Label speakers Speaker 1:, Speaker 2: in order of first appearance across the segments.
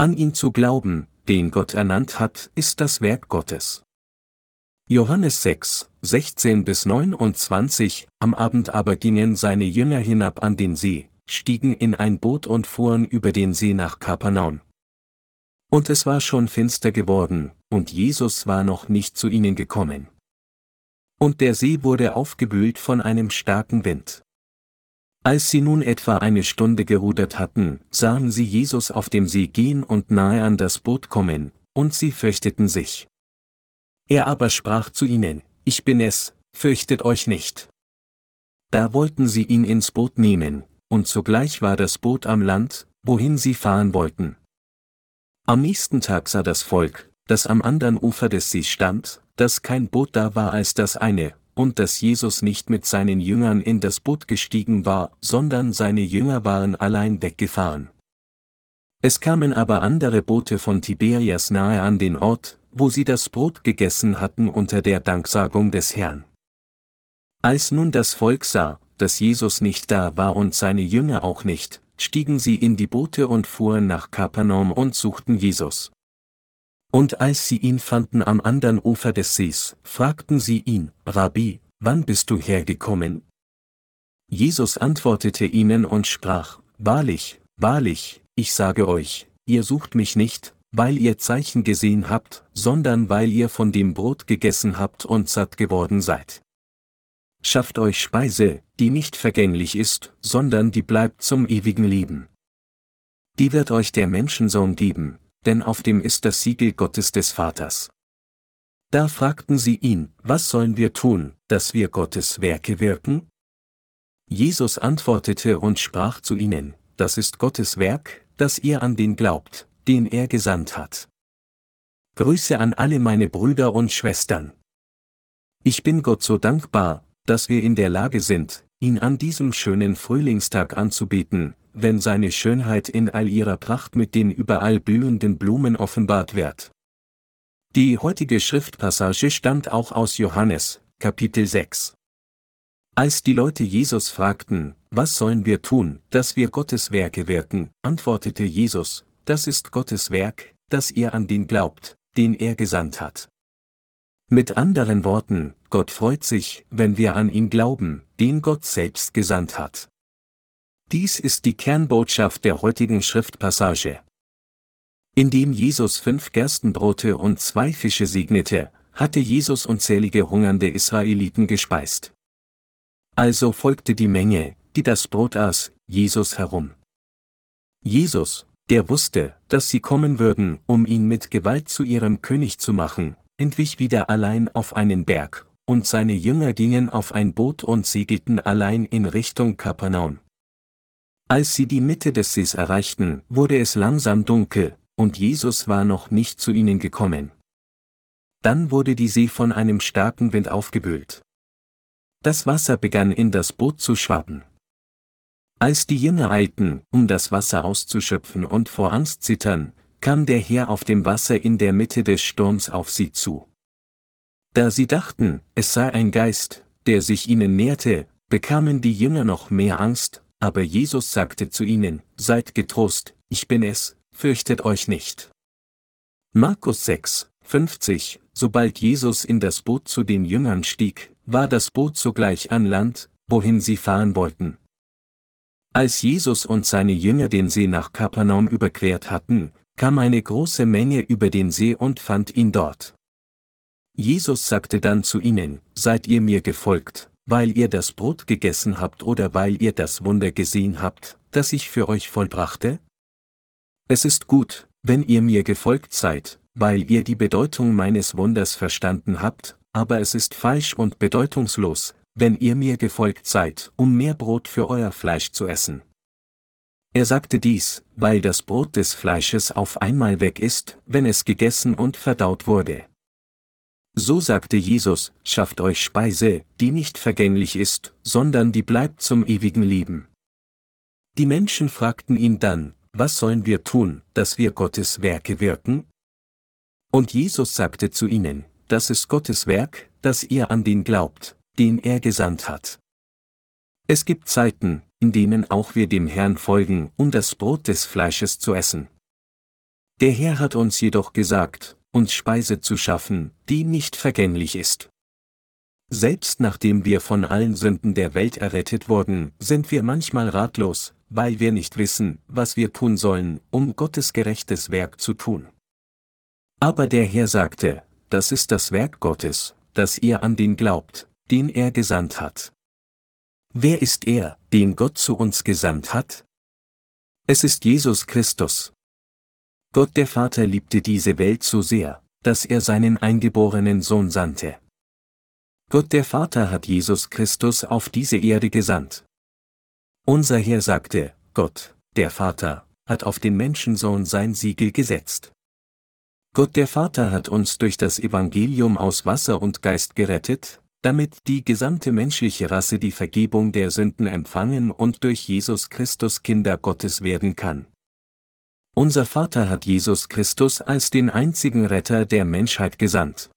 Speaker 1: An ihn zu glauben, den Gott ernannt hat, ist das Werk Gottes. Johannes 6, 16 bis 29, am Abend aber gingen seine Jünger hinab an den See, stiegen in ein Boot und fuhren über den See nach Kapernaum. Und es war schon finster geworden, und Jesus war noch nicht zu ihnen gekommen. Und der See wurde aufgewühlt von einem starken Wind. Als sie nun etwa eine Stunde gerudert hatten, sahen sie Jesus auf dem See gehen und nahe an das Boot kommen, und sie fürchteten sich. Er aber sprach zu ihnen, Ich bin es, fürchtet euch nicht. Da wollten sie ihn ins Boot nehmen, und sogleich war das Boot am Land, wohin sie fahren wollten. Am nächsten Tag sah das Volk, das am anderen Ufer des Sees stand, dass kein Boot da war als das eine, und dass Jesus nicht mit seinen Jüngern in das Boot gestiegen war, sondern seine Jünger waren allein weggefahren. Es kamen aber andere Boote von Tiberias nahe an den Ort, wo sie das Brot gegessen hatten unter der Danksagung des Herrn. Als nun das Volk sah, dass Jesus nicht da war und seine Jünger auch nicht, stiegen sie in die Boote und fuhren nach Kapernaum und suchten Jesus. Und als sie ihn fanden am anderen Ufer des Sees, fragten sie ihn, Rabbi, wann bist du hergekommen? Jesus antwortete ihnen und sprach, Wahrlich, wahrlich, ich sage euch, ihr sucht mich nicht, weil ihr Zeichen gesehen habt, sondern weil ihr von dem Brot gegessen habt und satt geworden seid. Schafft euch Speise, die nicht vergänglich ist, sondern die bleibt zum ewigen Leben. Die wird euch der Menschensohn geben, denn auf dem ist das Siegel Gottes des Vaters. Da fragten sie ihn, was sollen wir tun, dass wir Gottes Werke wirken? Jesus antwortete und sprach zu ihnen, das ist Gottes Werk, dass ihr an den glaubt, den er gesandt hat. Grüße an alle meine Brüder und Schwestern. Ich bin Gott so dankbar, dass wir in der Lage sind, ihn an diesem schönen Frühlingstag anzubeten, wenn seine Schönheit in all ihrer Pracht mit den überall blühenden Blumen offenbart wird. Die heutige Schriftpassage stammt auch aus Johannes, Kapitel 6. Als die Leute Jesus fragten, was sollen wir tun, dass wir Gottes Werke wirken, antwortete Jesus, das ist Gottes Werk, dass ihr an den glaubt, den er gesandt hat. Mit anderen Worten, Gott freut sich, wenn wir an ihn glauben, den Gott selbst gesandt hat. Dies ist die Kernbotschaft der heutigen Schriftpassage. Indem Jesus fünf Gerstenbrote und zwei Fische segnete, hatte Jesus unzählige hungernde Israeliten gespeist. Also folgte die Menge, die das Brot aß, Jesus herum. Jesus, der wusste, dass sie kommen würden, um ihn mit Gewalt zu ihrem König zu machen, entwich wieder allein auf einen Berg, und seine Jünger gingen auf ein Boot und segelten allein in Richtung Kapernaum. Als sie die Mitte des Sees erreichten, wurde es langsam dunkel, und Jesus war noch nicht zu ihnen gekommen. Dann wurde die See von einem starken Wind aufgewühlt. Das Wasser begann in das Boot zu schwappen. Als die Jünger eilten, um das Wasser auszuschöpfen und vor Angst zittern, kam der Herr auf dem Wasser in der Mitte des Sturms auf sie zu. Da sie dachten, es sei ein Geist, der sich ihnen näherte, bekamen die Jünger noch mehr Angst, aber Jesus sagte zu ihnen, Seid getrost, ich bin es, fürchtet euch nicht. Markus 6, 50, sobald Jesus in das Boot zu den Jüngern stieg, war das Boot sogleich an Land, wohin sie fahren wollten. Als Jesus und seine Jünger den See nach Kapernaum überquert hatten, kam eine große Menge über den See und fand ihn dort. Jesus sagte dann zu ihnen, Seid ihr mir gefolgt, weil ihr das Brot gegessen habt oder weil ihr das Wunder gesehen habt, das ich für euch vollbrachte? Es ist gut, wenn ihr mir gefolgt seid, weil ihr die Bedeutung meines Wunders verstanden habt, aber es ist falsch und bedeutungslos, wenn ihr mir gefolgt seid, um mehr Brot für euer Fleisch zu essen. Er sagte dies, weil das Brot des Fleisches auf einmal weg ist, wenn es gegessen und verdaut wurde. So sagte Jesus, schafft euch Speise, die nicht vergänglich ist, sondern die bleibt zum ewigen Leben. Die Menschen fragten ihn dann, was sollen wir tun, dass wir Gottes Werke wirken? Und Jesus sagte zu ihnen, das ist Gottes Werk, dass ihr an den glaubt, den er gesandt hat. Es gibt Zeiten, in denen auch wir dem Herrn folgen, um das Brot des Fleisches zu essen. Der Herr hat uns jedoch gesagt, uns Speise zu schaffen, die nicht vergänglich ist. Selbst nachdem wir von allen Sünden der Welt errettet wurden, sind wir manchmal ratlos, weil wir nicht wissen, was wir tun sollen, um Gottes gerechtes Werk zu tun. Aber der Herr sagte, das ist das Werk Gottes, dass ihr an den glaubt, den er gesandt hat. Wer ist er, den Gott zu uns gesandt hat? Es ist Jesus Christus. Gott der Vater liebte diese Welt so sehr, dass er seinen eingeborenen Sohn sandte. Gott der Vater hat Jesus Christus auf diese Erde gesandt. Unser Herr sagte, Gott, der Vater, hat auf den Menschensohn sein Siegel gesetzt. Gott der Vater hat uns durch das Evangelium aus Wasser und Geist gerettet, damit die gesamte menschliche Rasse die Vergebung der Sünden empfangen und durch Jesus Christus Kinder Gottes werden kann. Unser Vater hat Jesus Christus als den einzigen Retter der Menschheit gesandt.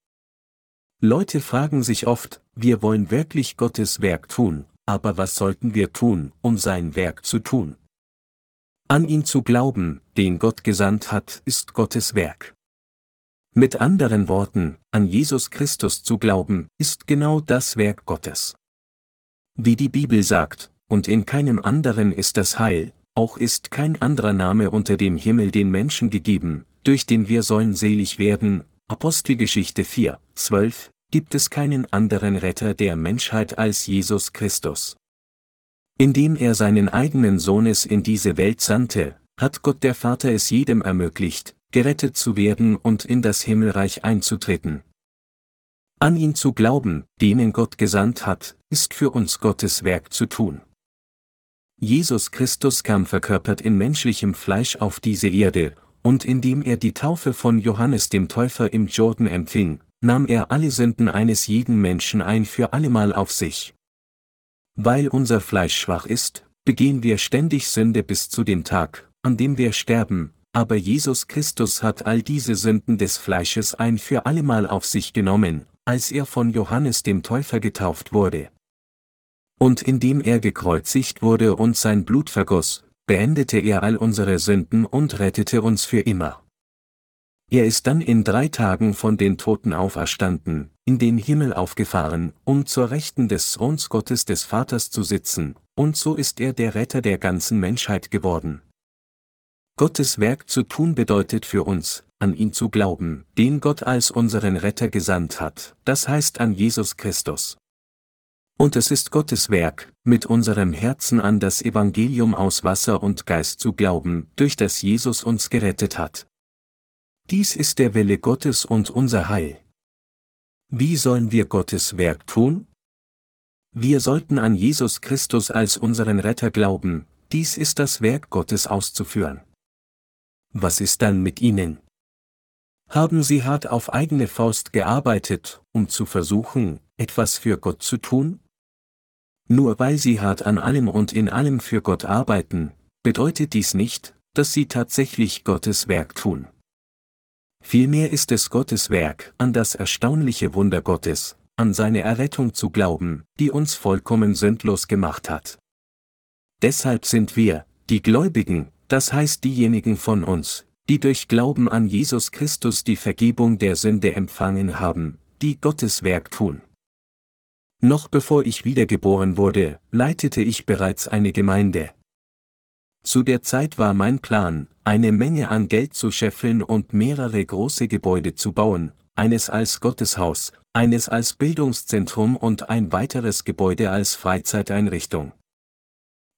Speaker 1: Leute fragen sich oft, wir wollen wirklich Gottes Werk tun, aber was sollten wir tun, um sein Werk zu tun? An ihn zu glauben, den Gott gesandt hat, ist Gottes Werk. Mit anderen Worten, an Jesus Christus zu glauben, ist genau das Werk Gottes. Wie die Bibel sagt, und in keinem anderen ist das Heil, auch ist kein anderer Name unter dem Himmel den Menschen gegeben, durch den wir sollen selig werden, Apostelgeschichte 4, 12, gibt es keinen anderen Retter der Menschheit als Jesus Christus. Indem er seinen eigenen Sohnes in diese Welt sandte, hat Gott der Vater es jedem ermöglicht, gerettet zu werden und in das Himmelreich einzutreten. An ihn zu glauben, denen Gott gesandt hat, ist für uns Gottes Werk zu tun. Jesus Christus kam verkörpert in menschlichem Fleisch auf diese Erde, und indem er die Taufe von Johannes dem Täufer im Jordan empfing, nahm er alle Sünden eines jeden Menschen ein für allemal auf sich. Weil unser Fleisch schwach ist, begehen wir ständig Sünde bis zu dem Tag, an dem wir sterben, aber Jesus Christus hat all diese Sünden des Fleisches ein für allemal auf sich genommen, als er von Johannes dem Täufer getauft wurde. Und indem er gekreuzigt wurde und sein Blut vergoss, beendete er all unsere Sünden und rettete uns für immer. Er ist dann in drei Tagen von den Toten auferstanden, in den Himmel aufgefahren, um zur Rechten des Throns Gottes des Vaters zu sitzen, und so ist er der Retter der ganzen Menschheit geworden. Gottes Werk zu tun bedeutet für uns, an ihn zu glauben, den Gott als unseren Retter gesandt hat, das heißt an Jesus Christus. Und es ist Gottes Werk, mit unserem Herzen an das Evangelium aus Wasser und Geist zu glauben, durch das Jesus uns gerettet hat. Dies ist der Wille Gottes und unser Heil. Wie sollen wir Gottes Werk tun? Wir sollten an Jesus Christus als unseren Retter glauben, dies ist das Werk Gottes auszuführen. Was ist dann mit ihnen? Haben sie hart auf eigene Faust gearbeitet, um zu versuchen, etwas für Gott zu tun? Nur weil sie hart an allem und in allem für Gott arbeiten, bedeutet dies nicht, dass sie tatsächlich Gottes Werk tun. Vielmehr ist es Gottes Werk, an das erstaunliche Wunder Gottes, an seine Errettung zu glauben, die uns vollkommen sündlos gemacht hat. Deshalb sind wir, die Gläubigen, das heißt diejenigen von uns, die durch Glauben an Jesus Christus die Vergebung der Sünde empfangen haben, die Gottes Werk tun. Noch bevor ich wiedergeboren wurde, leitete ich bereits eine Gemeinde. Zu der Zeit war mein Plan, eine Menge an Geld zu scheffeln und mehrere große Gebäude zu bauen, eines als Gotteshaus, eines als Bildungszentrum und ein weiteres Gebäude als Freizeiteinrichtung.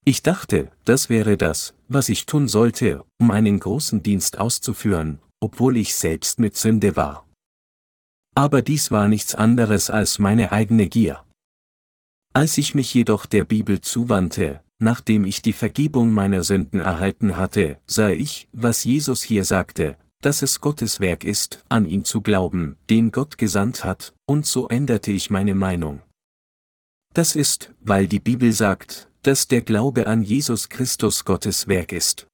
Speaker 1: Ich dachte, das wäre das, was ich tun sollte, um einen großen Dienst auszuführen, obwohl ich selbst mit Sünde war. Aber dies war nichts anderes als meine eigene Gier. Als ich mich jedoch der Bibel zuwandte, nachdem ich die Vergebung meiner Sünden erhalten hatte, sah ich, was Jesus hier sagte, dass es Gottes Werk ist, an ihn zu glauben, den Gott gesandt hat, und so änderte ich meine Meinung. Das ist, weil die Bibel sagt, dass der Glaube an Jesus Christus Gottes Werk ist.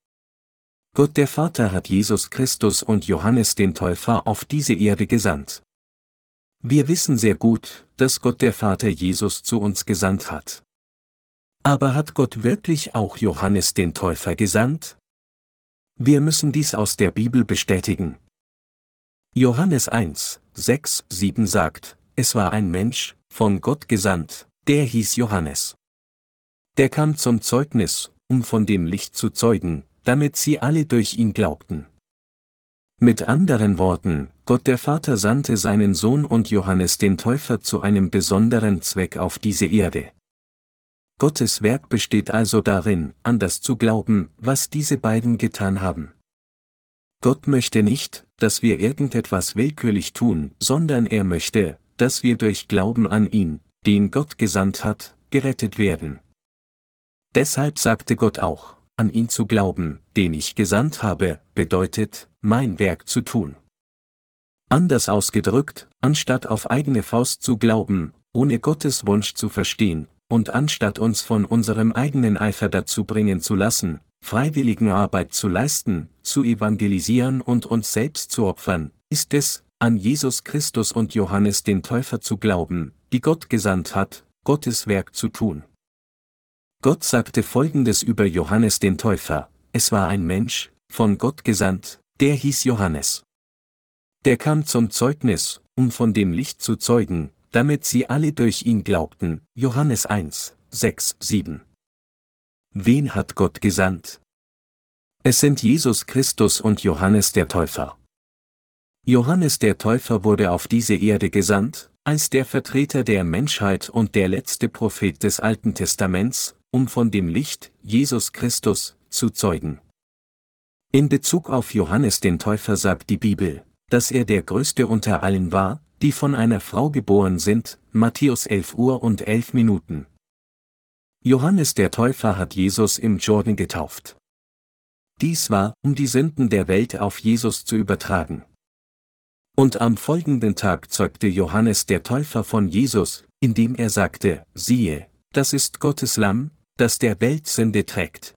Speaker 1: Gott der Vater hat Jesus Christus und Johannes den Täufer auf diese Erde gesandt. Wir wissen sehr gut, dass Gott der Vater Jesus zu uns gesandt hat. Aber hat Gott wirklich auch Johannes den Täufer gesandt? Wir müssen dies aus der Bibel bestätigen. Johannes 1, 6, 7 sagt, es war ein Mensch, von Gott gesandt, der hieß Johannes. Der kam zum Zeugnis, um von dem Licht zu zeugen, damit sie alle durch ihn glaubten. Mit anderen Worten, Gott der Vater sandte seinen Sohn und Johannes den Täufer zu einem besonderen Zweck auf diese Erde. Gottes Werk besteht also darin, an das zu glauben, was diese beiden getan haben. Gott möchte nicht, dass wir irgendetwas willkürlich tun, sondern er möchte, dass wir durch Glauben an ihn, den Gott gesandt hat, gerettet werden. Deshalb sagte Gott auch, an ihn zu glauben, den ich gesandt habe, bedeutet, mein Werk zu tun. Anders ausgedrückt, anstatt auf eigene Faust zu glauben, ohne Gottes Wunsch zu verstehen, und anstatt uns von unserem eigenen Eifer dazu bringen zu lassen, freiwilligen Arbeit zu leisten, zu evangelisieren und uns selbst zu opfern, ist es, an Jesus Christus und Johannes den Täufer zu glauben, die Gott gesandt hat, Gottes Werk zu tun. Gott sagte folgendes über Johannes den Täufer, es war ein Mensch, von Gott gesandt, der hieß Johannes. Der kam zum Zeugnis, um von dem Licht zu zeugen, damit sie alle durch ihn glaubten. Johannes 1, 6, 7. Wen hat Gott gesandt? Es sind Jesus Christus und Johannes der Täufer. Johannes der Täufer wurde auf diese Erde gesandt, als der Vertreter der Menschheit und der letzte Prophet des Alten Testaments, um von dem Licht, Jesus Christus, zu zeugen. In Bezug auf Johannes den Täufer sagt die Bibel, dass er der größte unter allen war, die von einer Frau geboren sind, Matthäus 11 Uhr und 11 Minuten. Johannes der Täufer hat Jesus im Jordan getauft. Dies war, um die Sünden der Welt auf Jesus zu übertragen. Und am folgenden Tag zeugte Johannes der Täufer von Jesus, indem er sagte, siehe, das ist Gottes Lamm, das der Welt Sünde trägt.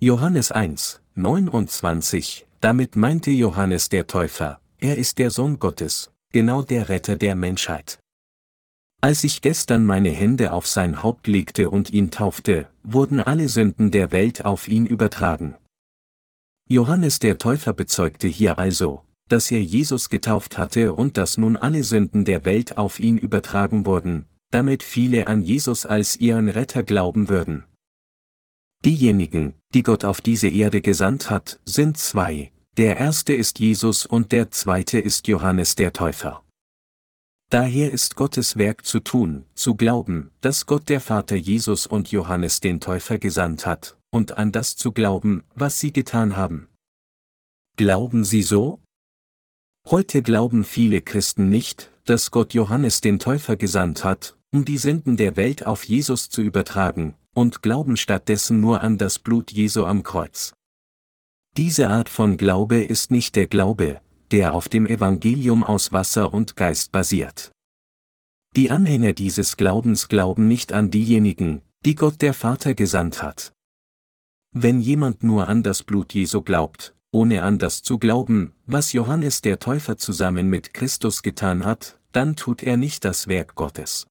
Speaker 1: Johannes 1, 29, damit meinte Johannes der Täufer, er ist der Sohn Gottes, genau der Retter der Menschheit. Als ich gestern meine Hände auf sein Haupt legte und ihn taufte, wurden alle Sünden der Welt auf ihn übertragen. Johannes der Täufer bezeugte hier also, dass er Jesus getauft hatte und dass nun alle Sünden der Welt auf ihn übertragen wurden, damit viele an Jesus als ihren Retter glauben würden. Diejenigen, die Gott auf diese Erde gesandt hat, sind zwei, der erste ist Jesus und der zweite ist Johannes der Täufer. Daher ist Gottes Werk zu tun, zu glauben, dass Gott der Vater Jesus und Johannes den Täufer gesandt hat, und an das zu glauben, was sie getan haben. Glauben Sie so? Heute glauben viele Christen nicht, dass Gott Johannes den Täufer gesandt hat, um die Sünden der Welt auf Jesus zu übertragen, und glauben stattdessen nur an das Blut Jesu am Kreuz. Diese Art von Glaube ist nicht der Glaube, der auf dem Evangelium aus Wasser und Geist basiert. Die Anhänger dieses Glaubens glauben nicht an diejenigen, die Gott der Vater gesandt hat. Wenn jemand nur an das Blut Jesu glaubt, ohne an das zu glauben, was Johannes der Täufer zusammen mit Christus getan hat, dann tut er nicht das Werk Gottes.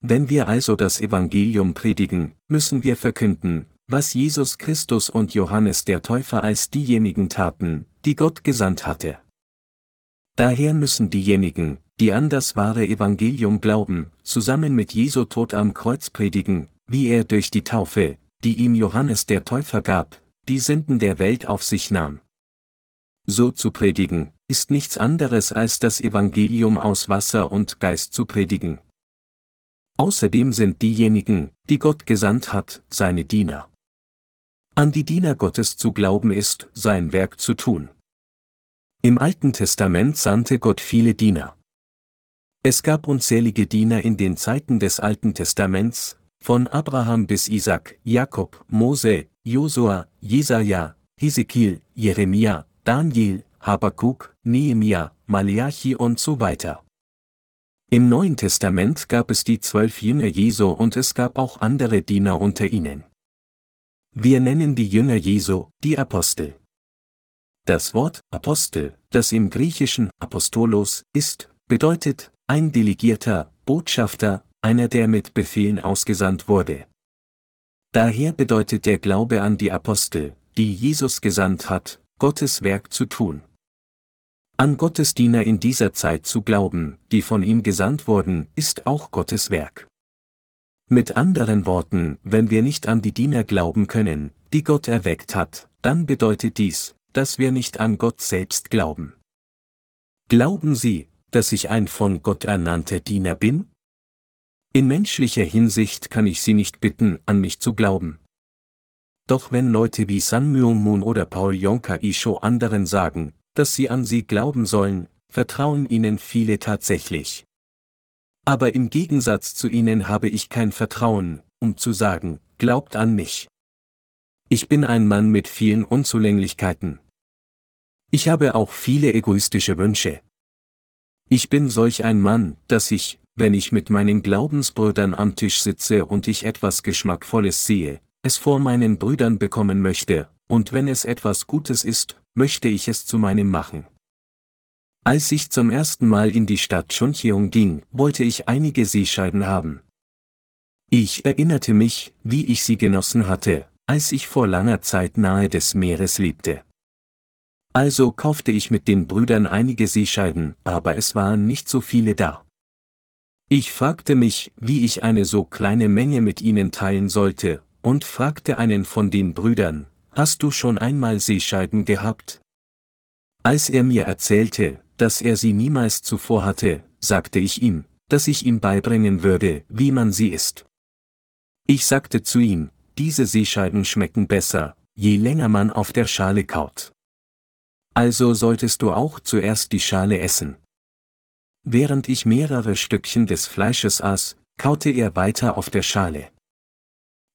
Speaker 1: Wenn wir also das Evangelium predigen, müssen wir verkünden, was Jesus Christus und Johannes der Täufer als diejenigen taten, die Gott gesandt hatte. Daher müssen diejenigen, die an das wahre Evangelium glauben, zusammen mit Jesu Tod am Kreuz predigen, wie er durch die Taufe, die ihm Johannes der Täufer gab, die Sünden der Welt auf sich nahm. So zu predigen, ist nichts anderes als das Evangelium aus Wasser und Geist zu predigen. Außerdem sind diejenigen, die Gott gesandt hat, seine Diener. An die Diener Gottes zu glauben ist, sein Werk zu tun. Im Alten Testament sandte Gott viele Diener. Es gab unzählige Diener in den Zeiten des Alten Testaments, von Abraham bis Isaac, Jakob, Mose, Josua, Jesaja, Hesekiel, Jeremia, Daniel, Habakkuk, Nehemia, Malachi und so weiter. Im Neuen Testament gab es die zwölf Jünger Jesu und es gab auch andere Diener unter ihnen. Wir nennen die Jünger Jesu die Apostel. Das Wort Apostel, das im Griechischen Apostolos ist, bedeutet ein Delegierter, Botschafter, einer der mit Befehlen ausgesandt wurde. Daher bedeutet der Glaube an die Apostel, die Jesus gesandt hat, Gottes Werk zu tun. An Gottes Diener in dieser Zeit zu glauben, die von ihm gesandt wurden, ist auch Gottes Werk. Mit anderen Worten, wenn wir nicht an die Diener glauben können, die Gott erweckt hat, dann bedeutet dies, dass wir nicht an Gott selbst glauben. Glauben Sie, dass ich ein von Gott ernannter Diener bin? In menschlicher Hinsicht kann ich Sie nicht bitten, an mich zu glauben. Doch wenn Leute wie San Myung Moon oder Paul Yonka Isho anderen sagen, dass sie an sie glauben sollen, vertrauen ihnen viele tatsächlich. Aber im Gegensatz zu ihnen habe ich kein Vertrauen, um zu sagen, glaubt an mich. Ich bin ein Mann mit vielen Unzulänglichkeiten. Ich habe auch viele egoistische Wünsche. Ich bin solch ein Mann, dass ich, wenn ich mit meinen Glaubensbrüdern am Tisch sitze und ich etwas Geschmackvolles sehe, es vor meinen Brüdern bekommen möchte, und wenn es etwas Gutes ist, möchte ich es zu meinem machen. Als ich zum ersten Mal in die Stadt Chuncheong ging, wollte ich einige Seescheiben haben. Ich erinnerte mich, wie ich sie genossen hatte, als ich vor langer Zeit nahe des Meeres lebte. Also kaufte ich mit den Brüdern einige Seescheiben, aber es waren nicht so viele da. Ich fragte mich, wie ich eine so kleine Menge mit ihnen teilen sollte, und fragte einen von den Brüdern, Hast du schon einmal Seescheiben gehabt? Als er mir erzählte, dass er sie niemals zuvor hatte, sagte ich ihm, dass ich ihm beibringen würde, wie man sie isst. Ich sagte zu ihm, diese Seescheiben schmecken besser, je länger man auf der Schale kaut. Also solltest du auch zuerst die Schale essen. Während ich mehrere Stückchen des Fleisches aß, kaute er weiter auf der Schale.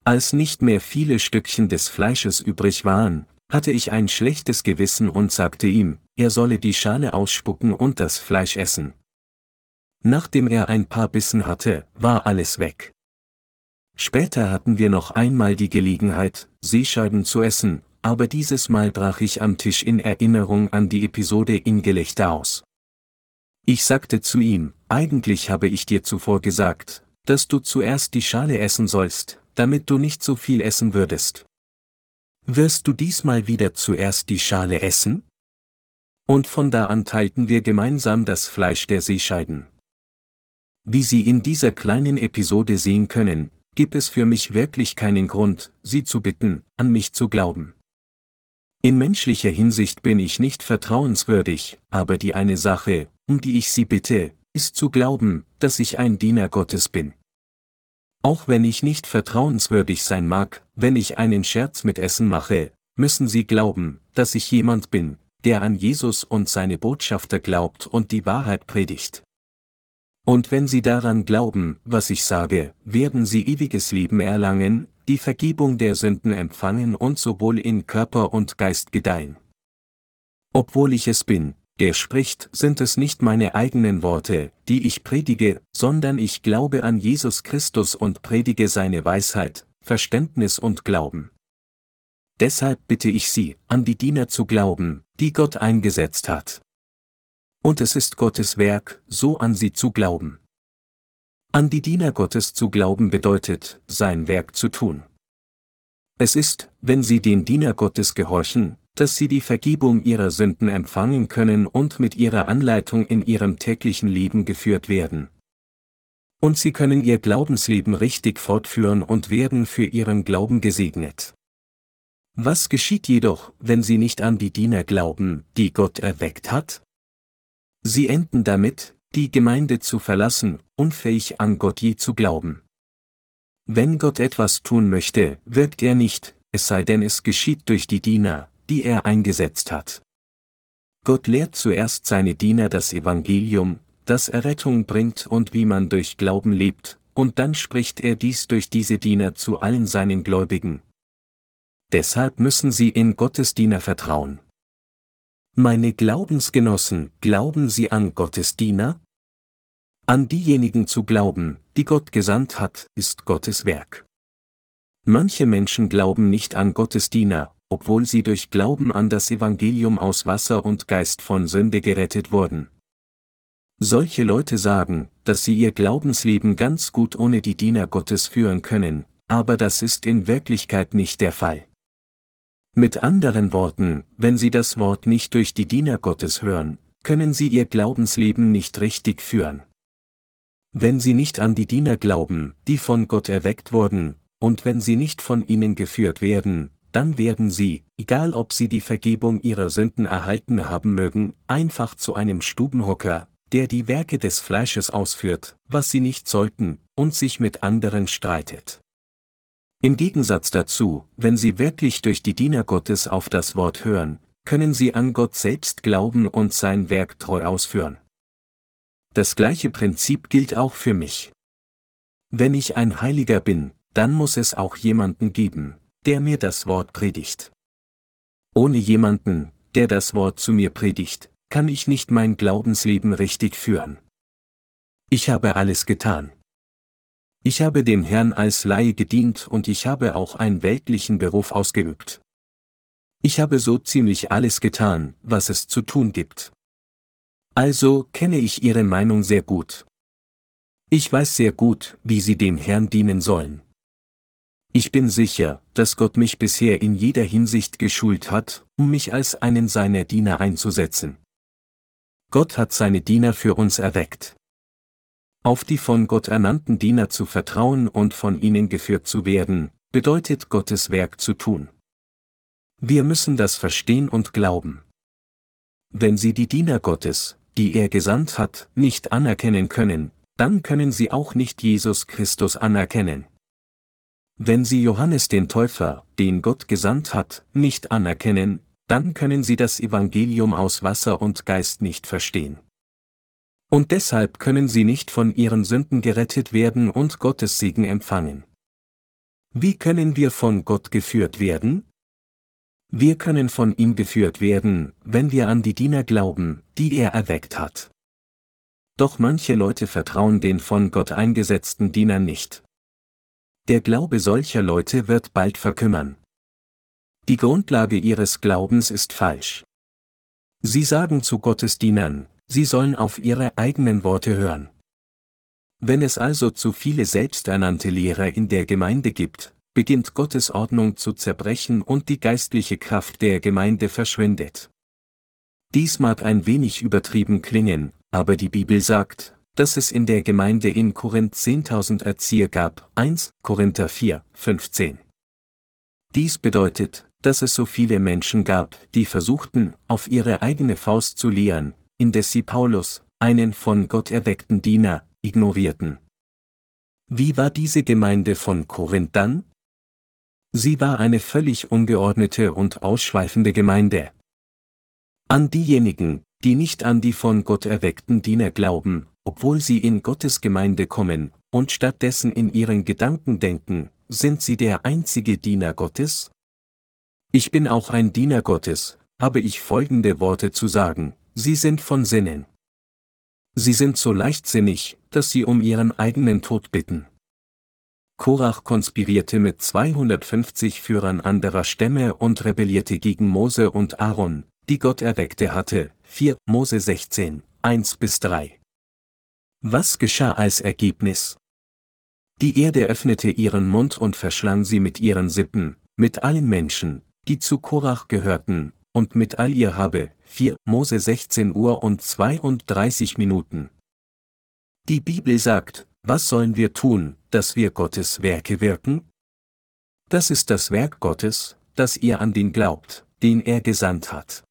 Speaker 1: Als nicht mehr viele Stückchen des Fleisches übrig waren, hatte ich ein schlechtes Gewissen und sagte ihm, er solle die Schale ausspucken und das Fleisch essen. Nachdem er ein paar Bissen hatte, war alles weg. Später hatten wir noch einmal die Gelegenheit, Seescheiben zu essen, aber dieses Mal brach ich am Tisch in Erinnerung an die Episode in Gelächter aus. Ich sagte zu ihm, eigentlich habe ich dir zuvor gesagt, dass du zuerst die Schale essen sollst, damit du nicht so viel essen würdest. Wirst du diesmal wieder zuerst die Schale essen? Und von da an teilten wir gemeinsam das Fleisch der Seescheiden. Wie Sie in dieser kleinen Episode sehen können, gibt es für mich wirklich keinen Grund, Sie zu bitten, an mich zu glauben. In menschlicher Hinsicht bin ich nicht vertrauenswürdig, aber die eine Sache, um die ich Sie bitte, ist zu glauben, dass ich ein Diener Gottes bin. Auch wenn ich nicht vertrauenswürdig sein mag, wenn ich einen Scherz mit Essen mache, müssen Sie glauben, dass ich jemand bin, der an Jesus und seine Botschafter glaubt und die Wahrheit predigt. Und wenn Sie daran glauben, was ich sage, werden Sie ewiges Leben erlangen, die Vergebung der Sünden empfangen und sowohl in Körper und Geist gedeihen. Obwohl ich es bin, der spricht, sind es nicht meine eigenen Worte, die ich predige, sondern ich glaube an Jesus Christus und predige seine Weisheit, Verständnis und Glauben. Deshalb bitte ich Sie, an die Diener zu glauben, die Gott eingesetzt hat. Und es ist Gottes Werk, so an sie zu glauben. An die Diener Gottes zu glauben bedeutet, sein Werk zu tun. Es ist, wenn sie den Diener Gottes gehorchen, dass sie die Vergebung ihrer Sünden empfangen können und mit ihrer Anleitung in ihrem täglichen Leben geführt werden. Und sie können ihr Glaubensleben richtig fortführen und werden für ihren Glauben gesegnet. Was geschieht jedoch, wenn sie nicht an die Diener glauben, die Gott erweckt hat? Sie enden damit, die Gemeinde zu verlassen, unfähig an Gott je zu glauben. Wenn Gott etwas tun möchte, wirkt er nicht, es sei denn es geschieht durch die Diener, die er eingesetzt hat. Gott lehrt zuerst seine Diener das Evangelium, das Errettung bringt und wie man durch Glauben lebt, und dann spricht er dies durch diese Diener zu allen seinen Gläubigen. Deshalb müssen sie in Gottes Diener vertrauen. Meine Glaubensgenossen, glauben Sie an Gottes Diener? An diejenigen zu glauben, die Gott gesandt hat, ist Gottes Werk. Manche Menschen glauben nicht an Gottes Diener, obwohl sie durch Glauben an das Evangelium aus Wasser und Geist von Sünde gerettet wurden. Solche Leute sagen, dass sie ihr Glaubensleben ganz gut ohne die Diener Gottes führen können, aber das ist in Wirklichkeit nicht der Fall. Mit anderen Worten, wenn Sie das Wort nicht durch die Diener Gottes hören, können Sie Ihr Glaubensleben nicht richtig führen. Wenn Sie nicht an die Diener glauben, die von Gott erweckt wurden, und wenn Sie nicht von ihnen geführt werden, dann werden Sie, egal ob Sie die Vergebung Ihrer Sünden erhalten haben mögen, einfach zu einem Stubenhocker, der die Werke des Fleisches ausführt, was Sie nicht sollten, und sich mit anderen streitet. Im Gegensatz dazu, wenn Sie wirklich durch die Diener Gottes auf das Wort hören, können Sie an Gott selbst glauben und sein Werk treu ausführen. Das gleiche Prinzip gilt auch für mich. Wenn ich ein Heiliger bin, dann muss es auch jemanden geben, der mir das Wort predigt. Ohne jemanden, der das Wort zu mir predigt, kann ich nicht mein Glaubensleben richtig führen. Ich habe alles getan. Ich habe dem Herrn als Laie gedient und ich habe auch einen weltlichen Beruf ausgeübt. Ich habe so ziemlich alles getan, was es zu tun gibt. Also kenne ich Ihre Meinung sehr gut. Ich weiß sehr gut, wie Sie dem Herrn dienen sollen. Ich bin sicher, dass Gott mich bisher in jeder Hinsicht geschult hat, um mich als einen seiner Diener einzusetzen. Gott hat seine Diener für uns erweckt. Auf die von Gott ernannten Diener zu vertrauen und von ihnen geführt zu werden, bedeutet Gottes Werk zu tun. Wir müssen das verstehen und glauben. Wenn Sie die Diener Gottes, die er gesandt hat, nicht anerkennen können, dann können Sie auch nicht Jesus Christus anerkennen. Wenn Sie Johannes den Täufer, den Gott gesandt hat, nicht anerkennen, dann können Sie das Evangelium aus Wasser und Geist nicht verstehen. Und deshalb können sie nicht von ihren Sünden gerettet werden und Gottes Segen empfangen. Wie können wir von Gott geführt werden? Wir können von ihm geführt werden, wenn wir an die Diener glauben, die er erweckt hat. Doch manche Leute vertrauen den von Gott eingesetzten Dienern nicht. Der Glaube solcher Leute wird bald verkümmern. Die Grundlage ihres Glaubens ist falsch. Sie sagen zu Gottes Dienern, sie sollen auf ihre eigenen Worte hören. Wenn es also zu viele selbsternannte Lehrer in der Gemeinde gibt, beginnt Gottes Ordnung zu zerbrechen und die geistliche Kraft der Gemeinde verschwindet. Dies mag ein wenig übertrieben klingen, aber die Bibel sagt, dass es in der Gemeinde in Korinth 10.000 Erzieher gab, 1 Korinther 4, 15. Dies bedeutet, dass es so viele Menschen gab, die versuchten, auf ihre eigene Faust zu lehren, indes sie Paulus, einen von Gott erweckten Diener, ignorierten. Wie war diese Gemeinde von Korinth dann? Sie war eine völlig ungeordnete und ausschweifende Gemeinde. An diejenigen, die nicht an die von Gott erweckten Diener glauben, obwohl sie in Gottes Gemeinde kommen, und stattdessen in ihren Gedanken denken, sind sie der einzige Diener Gottes? Ich bin auch ein Diener Gottes, habe ich folgende Worte zu sagen, Sie sind von Sinnen. Sie sind so leichtsinnig, dass sie um ihren eigenen Tod bitten. Korach konspirierte mit 250 Führern anderer Stämme und rebellierte gegen Mose und Aaron, die Gott erweckte hatte, 4 Mose 16, 1 bis 3. Was geschah als Ergebnis? Die Erde öffnete ihren Mund und verschlang sie mit ihren Sippen, mit allen Menschen, die zu Korach gehörten, und mit all ihr Habe, 4 Mose 16 Uhr und 32 Minuten. Die Bibel sagt, was sollen wir tun, dass wir Gottes Werke wirken? Das ist das Werk Gottes, dass ihr an den glaubt, den er gesandt hat.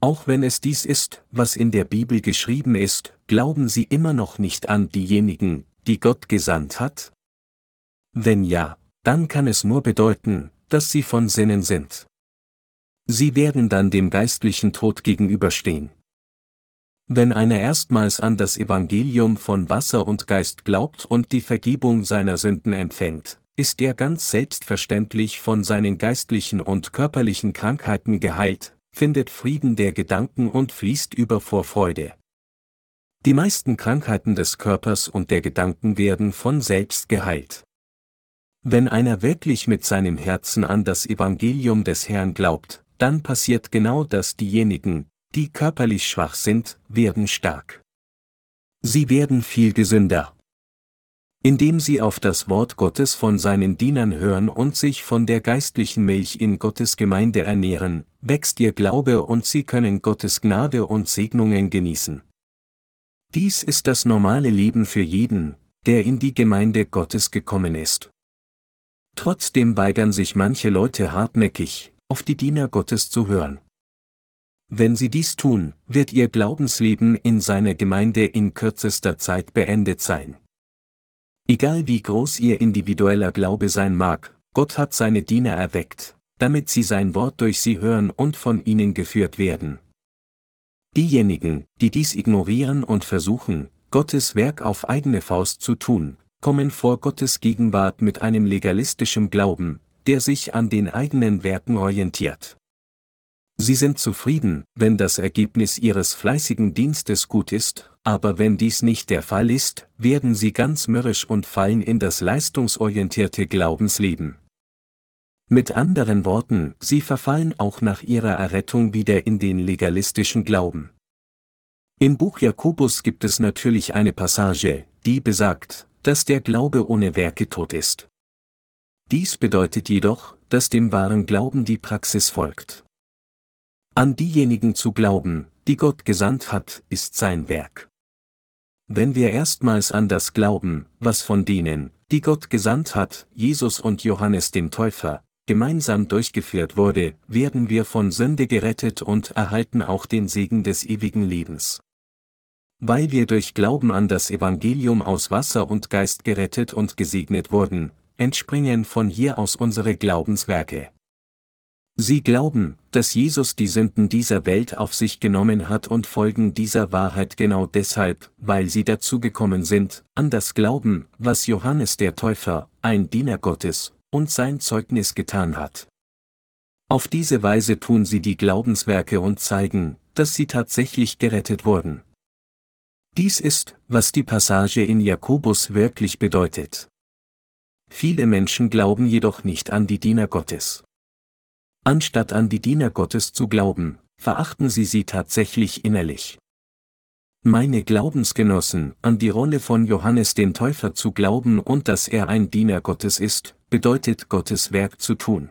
Speaker 1: Auch wenn es dies ist, was in der Bibel geschrieben ist, glauben sie immer noch nicht an diejenigen, die Gott gesandt hat? Wenn ja, dann kann es nur bedeuten, dass sie von Sinnen sind. Sie werden dann dem geistlichen Tod gegenüberstehen. Wenn einer erstmals an das Evangelium von Wasser und Geist glaubt und die Vergebung seiner Sünden empfängt, ist er ganz selbstverständlich von seinen geistlichen und körperlichen Krankheiten geheilt, findet Frieden der Gedanken und fließt über vor Freude. Die meisten Krankheiten des Körpers und der Gedanken werden von selbst geheilt. Wenn einer wirklich mit seinem Herzen an das Evangelium des Herrn glaubt, dann passiert genau das diejenigen, die körperlich schwach sind, werden stark. Sie werden viel gesünder. Indem sie auf das Wort Gottes von seinen Dienern hören und sich von der geistlichen Milch in Gottes Gemeinde ernähren, wächst ihr Glaube und sie können Gottes Gnade und Segnungen genießen. Dies ist das normale Leben für jeden, der in die Gemeinde Gottes gekommen ist. Trotzdem weigern sich manche Leute hartnäckig, auf die Diener Gottes zu hören. Wenn sie dies tun, wird ihr Glaubensleben in seiner Gemeinde in kürzester Zeit beendet sein. Egal wie groß ihr individueller Glaube sein mag, Gott hat seine Diener erweckt, damit sie sein Wort durch sie hören und von ihnen geführt werden. Diejenigen, die dies ignorieren und versuchen, Gottes Werk auf eigene Faust zu tun, kommen vor Gottes Gegenwart mit einem legalistischen Glauben, der sich an den eigenen Werken orientiert. Sie sind zufrieden, wenn das Ergebnis ihres fleißigen Dienstes gut ist, aber wenn dies nicht der Fall ist, werden sie ganz mürrisch und fallen in das leistungsorientierte Glaubensleben. Mit anderen Worten, sie verfallen auch nach ihrer Errettung wieder in den legalistischen Glauben. Im Buch Jakobus gibt es natürlich eine Passage, die besagt, dass der Glaube ohne Werke tot ist. Dies bedeutet jedoch, dass dem wahren Glauben die Praxis folgt. An diejenigen zu glauben, die Gott gesandt hat, ist sein Werk. Wenn wir erstmals an das glauben, was von denen, die Gott gesandt hat, Jesus und Johannes dem Täufer, gemeinsam durchgeführt wurde, werden wir von Sünde gerettet und erhalten auch den Segen des ewigen Lebens. Weil wir durch Glauben an das Evangelium aus Wasser und Geist gerettet und gesegnet wurden, entspringen von hier aus unsere Glaubenswerke. Sie glauben, dass Jesus die Sünden dieser Welt auf sich genommen hat und folgen dieser Wahrheit genau deshalb, weil sie dazu gekommen sind, an das Glauben, was Johannes der Täufer, ein Diener Gottes, und sein Zeugnis getan hat. Auf diese Weise tun sie die Glaubenswerke und zeigen, dass sie tatsächlich gerettet wurden. Dies ist, was die Passage in Jakobus wirklich bedeutet. Viele Menschen glauben jedoch nicht an die Diener Gottes. Anstatt an die Diener Gottes zu glauben, verachten sie sie tatsächlich innerlich. Meine Glaubensgenossen, an die Rolle von Johannes den Täufer zu glauben und dass er ein Diener Gottes ist, bedeutet Gottes Werk zu tun.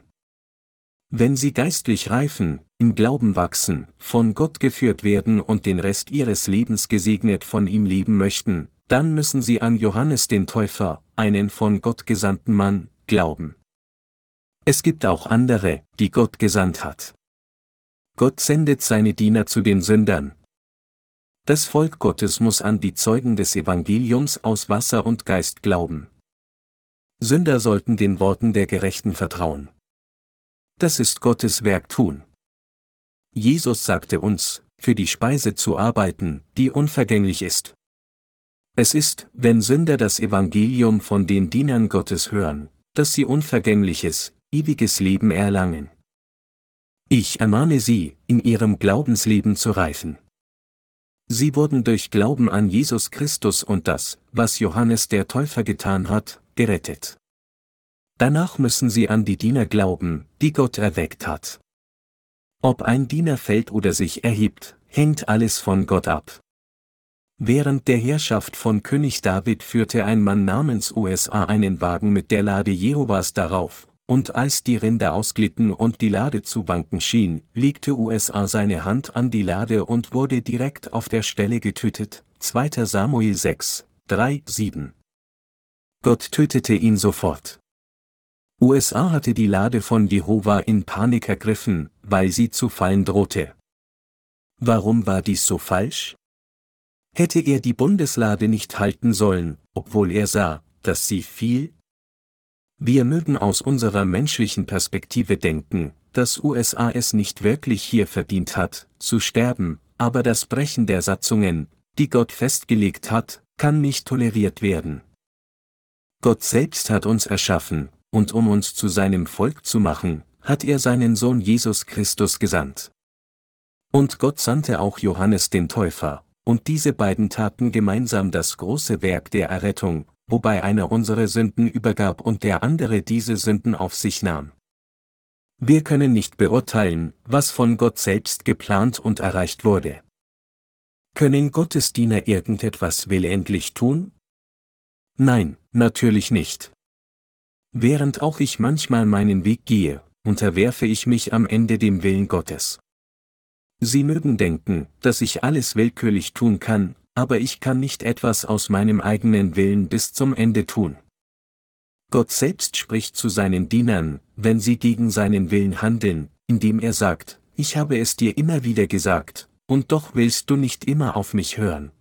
Speaker 1: Wenn sie geistlich reifen, im Glauben wachsen, von Gott geführt werden und den Rest ihres Lebens gesegnet von ihm leben möchten, dann müssen sie an Johannes den Täufer, einen von Gott gesandten Mann, glauben. Es gibt auch andere, die Gott gesandt hat. Gott sendet seine Diener zu den Sündern. Das Volk Gottes muss an die Zeugen des Evangeliums aus Wasser und Geist glauben. Sünder sollten den Worten der Gerechten vertrauen. Das ist Gottes Werk tun. Jesus sagte uns, für die Speise zu arbeiten, die unvergänglich ist. Es ist, wenn Sünder das Evangelium von den Dienern Gottes hören, dass sie unvergängliches, ewiges Leben erlangen. Ich ermahne Sie, in Ihrem Glaubensleben zu reifen. Sie wurden durch Glauben an Jesus Christus und das, was Johannes der Täufer getan hat, gerettet. Danach müssen Sie an die Diener glauben, die Gott erweckt hat. Ob ein Diener fällt oder sich erhebt, hängt alles von Gott ab. Während der Herrschaft von König David führte ein Mann namens USA einen Wagen mit der Lade Jehovas darauf, und als die Rinder ausglitten und die Lade zu wanken schien, legte USA seine Hand an die Lade und wurde direkt auf der Stelle getötet. 2. Samuel 6, 3, 7. Gott tötete ihn sofort. USA hatte die Lade von Jehova in Panik ergriffen, weil sie zu fallen drohte. Warum war dies so falsch? Hätte er die Bundeslade nicht halten sollen, obwohl er sah, dass sie fiel, wir mögen aus unserer menschlichen Perspektive denken, dass USA es nicht wirklich hier verdient hat, zu sterben, aber das Brechen der Satzungen, die Gott festgelegt hat, kann nicht toleriert werden. Gott selbst hat uns erschaffen, und um uns zu seinem Volk zu machen, hat er seinen Sohn Jesus Christus gesandt. Und Gott sandte auch Johannes den Täufer, und diese beiden taten gemeinsam das große Werk der Errettung, wobei einer unsere Sünden übergab und der andere diese Sünden auf sich nahm. Wir können nicht beurteilen, was von Gott selbst geplant und erreicht wurde. Können Gottes Diener irgendetwas willentlich tun? Nein, natürlich nicht. Während auch ich manchmal meinen Weg gehe, unterwerfe ich mich am Ende dem Willen Gottes. Sie mögen denken, dass ich alles willkürlich tun kann, aber ich kann nicht etwas aus meinem eigenen Willen bis zum Ende tun. Gott selbst spricht zu seinen Dienern, wenn sie gegen seinen Willen handeln, indem er sagt, ich habe es dir immer wieder gesagt, und doch willst du nicht immer auf mich hören.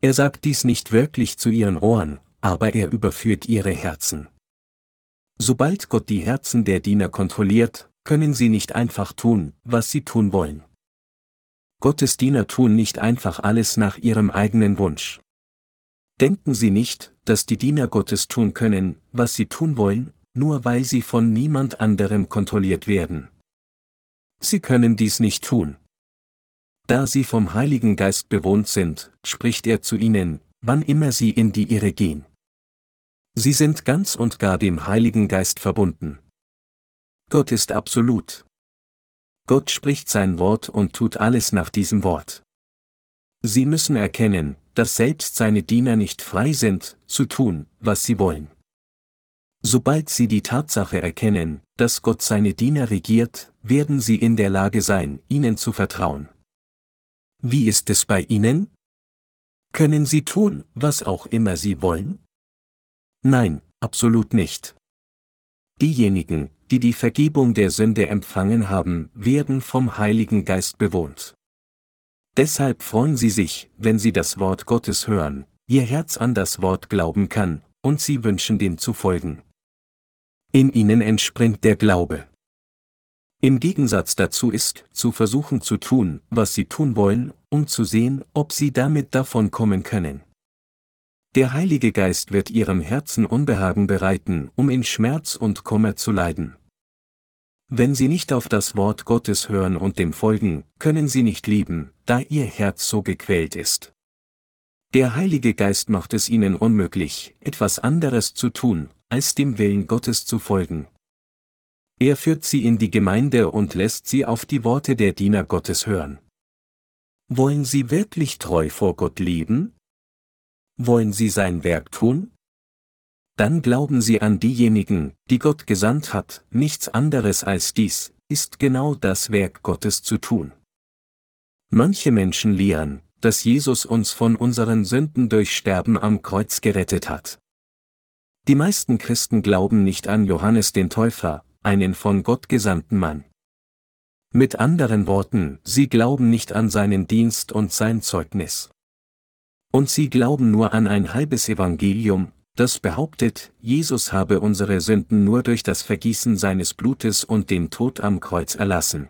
Speaker 1: Er sagt dies nicht wirklich zu ihren Ohren, aber er überführt ihre Herzen. Sobald Gott die Herzen der Diener kontrolliert, können sie nicht einfach tun, was sie tun wollen. Gottes Diener tun nicht einfach alles nach ihrem eigenen Wunsch. Denken Sie nicht, dass die Diener Gottes tun können, was sie tun wollen, nur weil sie von niemand anderem kontrolliert werden. Sie können dies nicht tun. Da sie vom Heiligen Geist bewohnt sind, spricht er zu ihnen, wann immer sie in die Irre gehen. Sie sind ganz und gar dem Heiligen Geist verbunden. Gott ist absolut. Gott spricht sein Wort und tut alles nach diesem Wort. Sie müssen erkennen, dass selbst seine Diener nicht frei sind, zu tun, was sie wollen. Sobald sie die Tatsache erkennen, dass Gott seine Diener regiert, werden sie in der Lage sein, ihnen zu vertrauen. Wie ist es bei Ihnen? Können Sie tun, was auch immer Sie wollen? Nein, absolut nicht. Diejenigen, die die Vergebung der Sünde empfangen haben, werden vom Heiligen Geist bewohnt. Deshalb freuen sie sich, wenn sie das Wort Gottes hören, ihr Herz an das Wort glauben kann, und sie wünschen dem zu folgen. In ihnen entspringt der Glaube. Im Gegensatz dazu ist, zu versuchen zu tun, was sie tun wollen, um zu sehen, ob sie damit davon kommen können. Der Heilige Geist wird ihrem Herzen Unbehagen bereiten, um in Schmerz und Kummer zu leiden. Wenn sie nicht auf das Wort Gottes hören und dem folgen, können sie nicht lieben, da ihr Herz so gequält ist. Der Heilige Geist macht es ihnen unmöglich, etwas anderes zu tun, als dem Willen Gottes zu folgen. Er führt sie in die Gemeinde und lässt sie auf die Worte der Diener Gottes hören. Wollen sie wirklich treu vor Gott leben? Wollen Sie sein Werk tun? Dann glauben Sie an diejenigen, die Gott gesandt hat, nichts anderes als dies, ist genau das Werk Gottes zu tun. Manche Menschen lehren, dass Jesus uns von unseren Sünden durch Sterben am Kreuz gerettet hat. Die meisten Christen glauben nicht an Johannes den Täufer, einen von Gott gesandten Mann. Mit anderen Worten, sie glauben nicht an seinen Dienst und sein Zeugnis. Und sie glauben nur an ein halbes Evangelium, das behauptet, Jesus habe unsere Sünden nur durch das Vergießen seines Blutes und den Tod am Kreuz erlassen.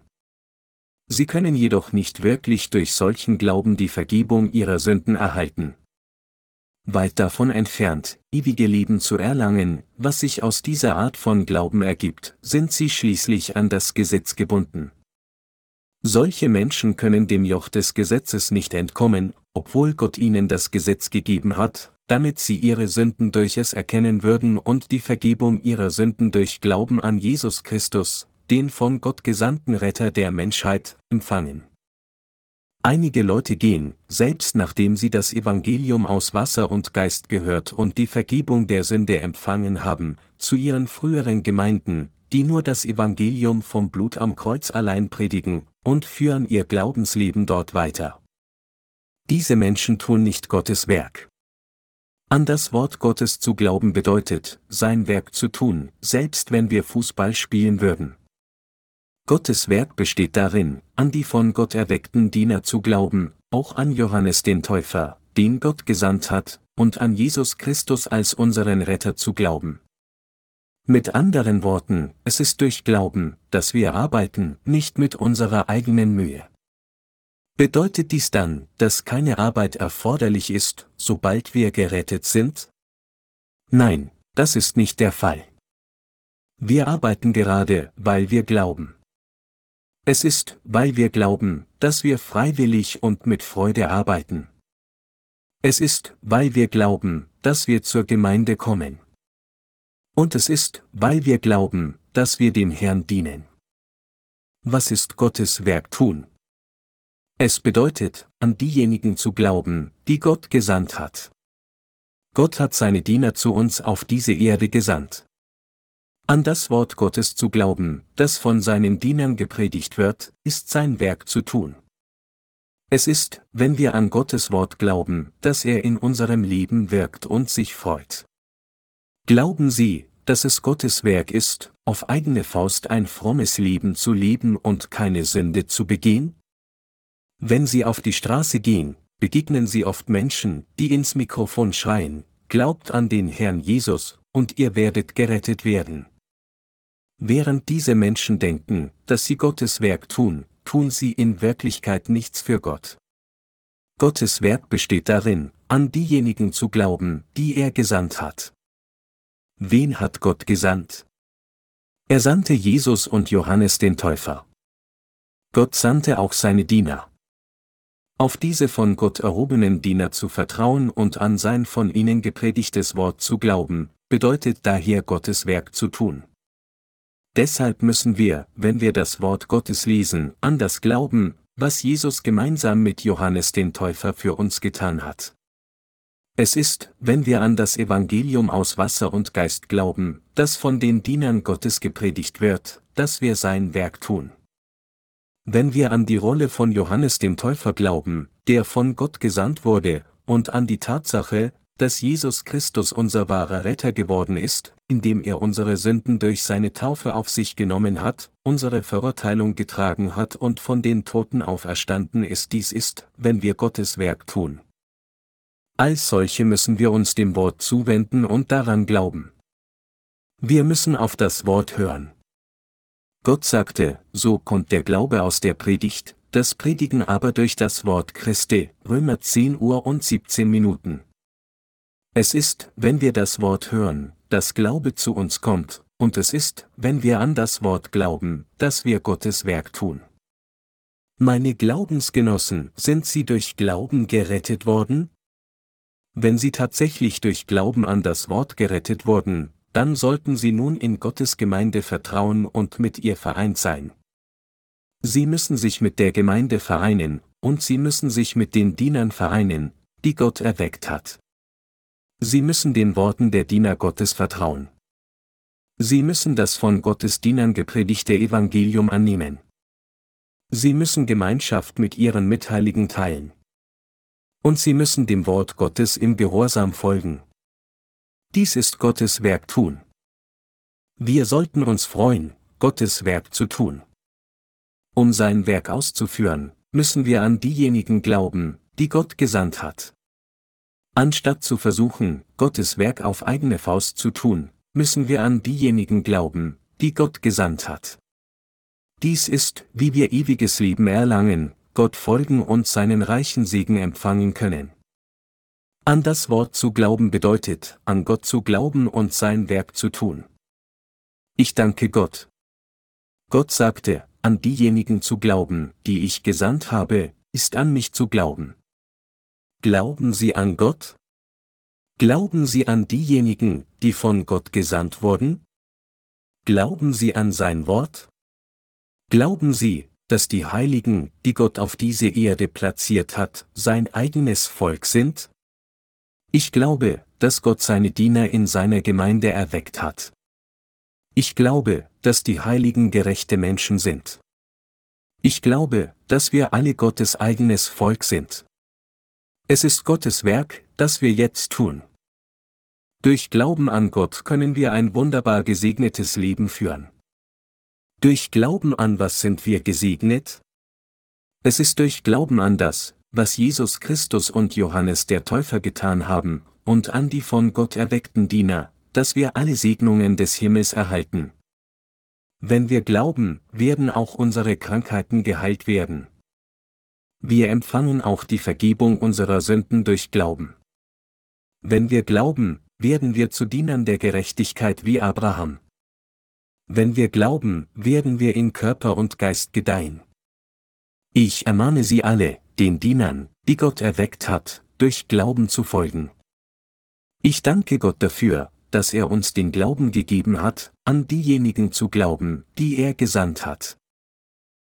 Speaker 1: Sie können jedoch nicht wirklich durch solchen Glauben die Vergebung ihrer Sünden erhalten. Weit davon entfernt, ewige Leben zu erlangen, was sich aus dieser Art von Glauben ergibt, sind sie schließlich an das Gesetz gebunden. Solche Menschen können dem Joch des Gesetzes nicht entkommen, obwohl Gott ihnen das Gesetz gegeben hat, damit sie ihre Sünden durch es erkennen würden und die Vergebung ihrer Sünden durch Glauben an Jesus Christus, den von Gott gesandten Retter der Menschheit, empfangen. Einige Leute gehen, selbst nachdem sie das Evangelium aus Wasser und Geist gehört und die Vergebung der Sünde empfangen haben, zu ihren früheren Gemeinden, die nur das Evangelium vom Blut am Kreuz allein predigen, und führen ihr Glaubensleben dort weiter. Diese Menschen tun nicht Gottes Werk. An das Wort Gottes zu glauben bedeutet, sein Werk zu tun, selbst wenn wir Fußball spielen würden. Gottes Werk besteht darin, an die von Gott erweckten Diener zu glauben, auch an Johannes den Täufer, den Gott gesandt hat, und an Jesus Christus als unseren Retter zu glauben. Mit anderen Worten, es ist durch Glauben, dass wir arbeiten, nicht mit unserer eigenen Mühe. Bedeutet dies dann, dass keine Arbeit erforderlich ist, sobald wir gerettet sind? Nein, das ist nicht der Fall. Wir arbeiten gerade, weil wir glauben. Es ist, weil wir glauben, dass wir freiwillig und mit Freude arbeiten. Es ist, weil wir glauben, dass wir zur Gemeinde kommen. Und es ist, weil wir glauben, dass wir dem Herrn dienen. Was ist Gottes Werk tun? Es bedeutet, an diejenigen zu glauben, die Gott gesandt hat. Gott hat seine Diener zu uns auf diese Erde gesandt. An das Wort Gottes zu glauben, das von seinen Dienern gepredigt wird, ist sein Werk zu tun. Es ist, wenn wir an Gottes Wort glauben, dass er in unserem Leben wirkt und sich freut. Glauben Sie, dass es Gottes Werk ist, auf eigene Faust ein frommes Leben zu leben und keine Sünde zu begehen? Wenn Sie auf die Straße gehen, begegnen Sie oft Menschen, die ins Mikrofon schreien, Glaubt an den Herrn Jesus, und ihr werdet gerettet werden. Während diese Menschen denken, dass sie Gottes Werk tun, tun sie in Wirklichkeit nichts für Gott. Gottes Werk besteht darin, an diejenigen zu glauben, die er gesandt hat. Wen hat Gott gesandt? Er sandte Jesus und Johannes den Täufer. Gott sandte auch seine Diener. Auf diese von Gott erhobenen Diener zu vertrauen und an sein von ihnen gepredigtes Wort zu glauben, bedeutet daher Gottes Werk zu tun. Deshalb müssen wir, wenn wir das Wort Gottes lesen, an das glauben, was Jesus gemeinsam mit Johannes den Täufer für uns getan hat. Es ist, wenn wir an das Evangelium aus Wasser und Geist glauben, das von den Dienern Gottes gepredigt wird, dass wir sein Werk tun. Wenn wir an die Rolle von Johannes dem Täufer glauben, der von Gott gesandt wurde, und an die Tatsache, dass Jesus Christus unser wahrer Retter geworden ist, indem er unsere Sünden durch seine Taufe auf sich genommen hat, unsere Verurteilung getragen hat und von den Toten auferstanden ist, dies ist, wenn wir Gottes Werk tun. Als solche müssen wir uns dem Wort zuwenden und daran glauben. Wir müssen auf das Wort hören. Gott sagte, so kommt der Glaube aus der Predigt, das Predigen aber durch das Wort Christi, Römer 10 Uhr und 17 Minuten. Es ist, wenn wir das Wort hören, dass Glaube zu uns kommt, und es ist, wenn wir an das Wort glauben, dass wir Gottes Werk tun. Meine Glaubensgenossen, sind Sie durch Glauben gerettet worden? Wenn Sie tatsächlich durch Glauben an das Wort gerettet wurden, dann sollten Sie nun in Gottes Gemeinde vertrauen und mit ihr vereint sein. Sie müssen sich mit der Gemeinde vereinen, und Sie müssen sich mit den Dienern vereinen, die Gott erweckt hat. Sie müssen den Worten der Diener Gottes vertrauen. Sie müssen das von Gottes Dienern gepredigte Evangelium annehmen. Sie müssen Gemeinschaft mit ihren Mitheiligen teilen. Und sie müssen dem Wort Gottes im Gehorsam folgen. Dies ist Gottes Werk tun. Wir sollten uns freuen, Gottes Werk zu tun. Um sein Werk auszuführen, müssen wir an diejenigen glauben, die Gott gesandt hat. Anstatt zu versuchen, Gottes Werk auf eigene Faust zu tun, müssen wir an diejenigen glauben, die Gott gesandt hat. Dies ist, wie wir ewiges Leben erlangen, Gott folgen und seinen reichen Segen empfangen können. An das Wort zu glauben bedeutet, an Gott zu glauben und sein Werk zu tun. Ich danke Gott. Gott sagte, an diejenigen zu glauben, die ich gesandt habe, ist an mich zu glauben. Glauben Sie an Gott? Glauben Sie an diejenigen, die von Gott gesandt wurden? Glauben Sie an sein Wort? Glauben Sie, dass die Heiligen, die Gott auf diese Erde platziert hat, sein eigenes Volk sind? Ich glaube, dass Gott seine Diener in seiner Gemeinde erweckt hat. Ich glaube, dass die Heiligen gerechte Menschen sind. Ich glaube, dass wir alle Gottes eigenes Volk sind. Es ist Gottes Werk, das wir jetzt tun. Durch Glauben an Gott können wir ein wunderbar gesegnetes Leben führen. Durch Glauben an was sind wir gesegnet? Es ist durch Glauben an das, was Jesus Christus und Johannes der Täufer getan haben, und an die von Gott erweckten Diener, dass wir alle Segnungen des Himmels erhalten. Wenn wir glauben, werden auch unsere Krankheiten geheilt werden. Wir empfangen auch die Vergebung unserer Sünden durch Glauben. Wenn wir glauben, werden wir zu Dienern der Gerechtigkeit wie Abraham. Wenn wir glauben, werden wir in Körper und Geist gedeihen. Ich ermahne Sie alle, den Dienern, die Gott erweckt hat, durch Glauben zu folgen. Ich danke Gott dafür, dass er uns den Glauben gegeben hat, an diejenigen zu glauben, die er gesandt hat.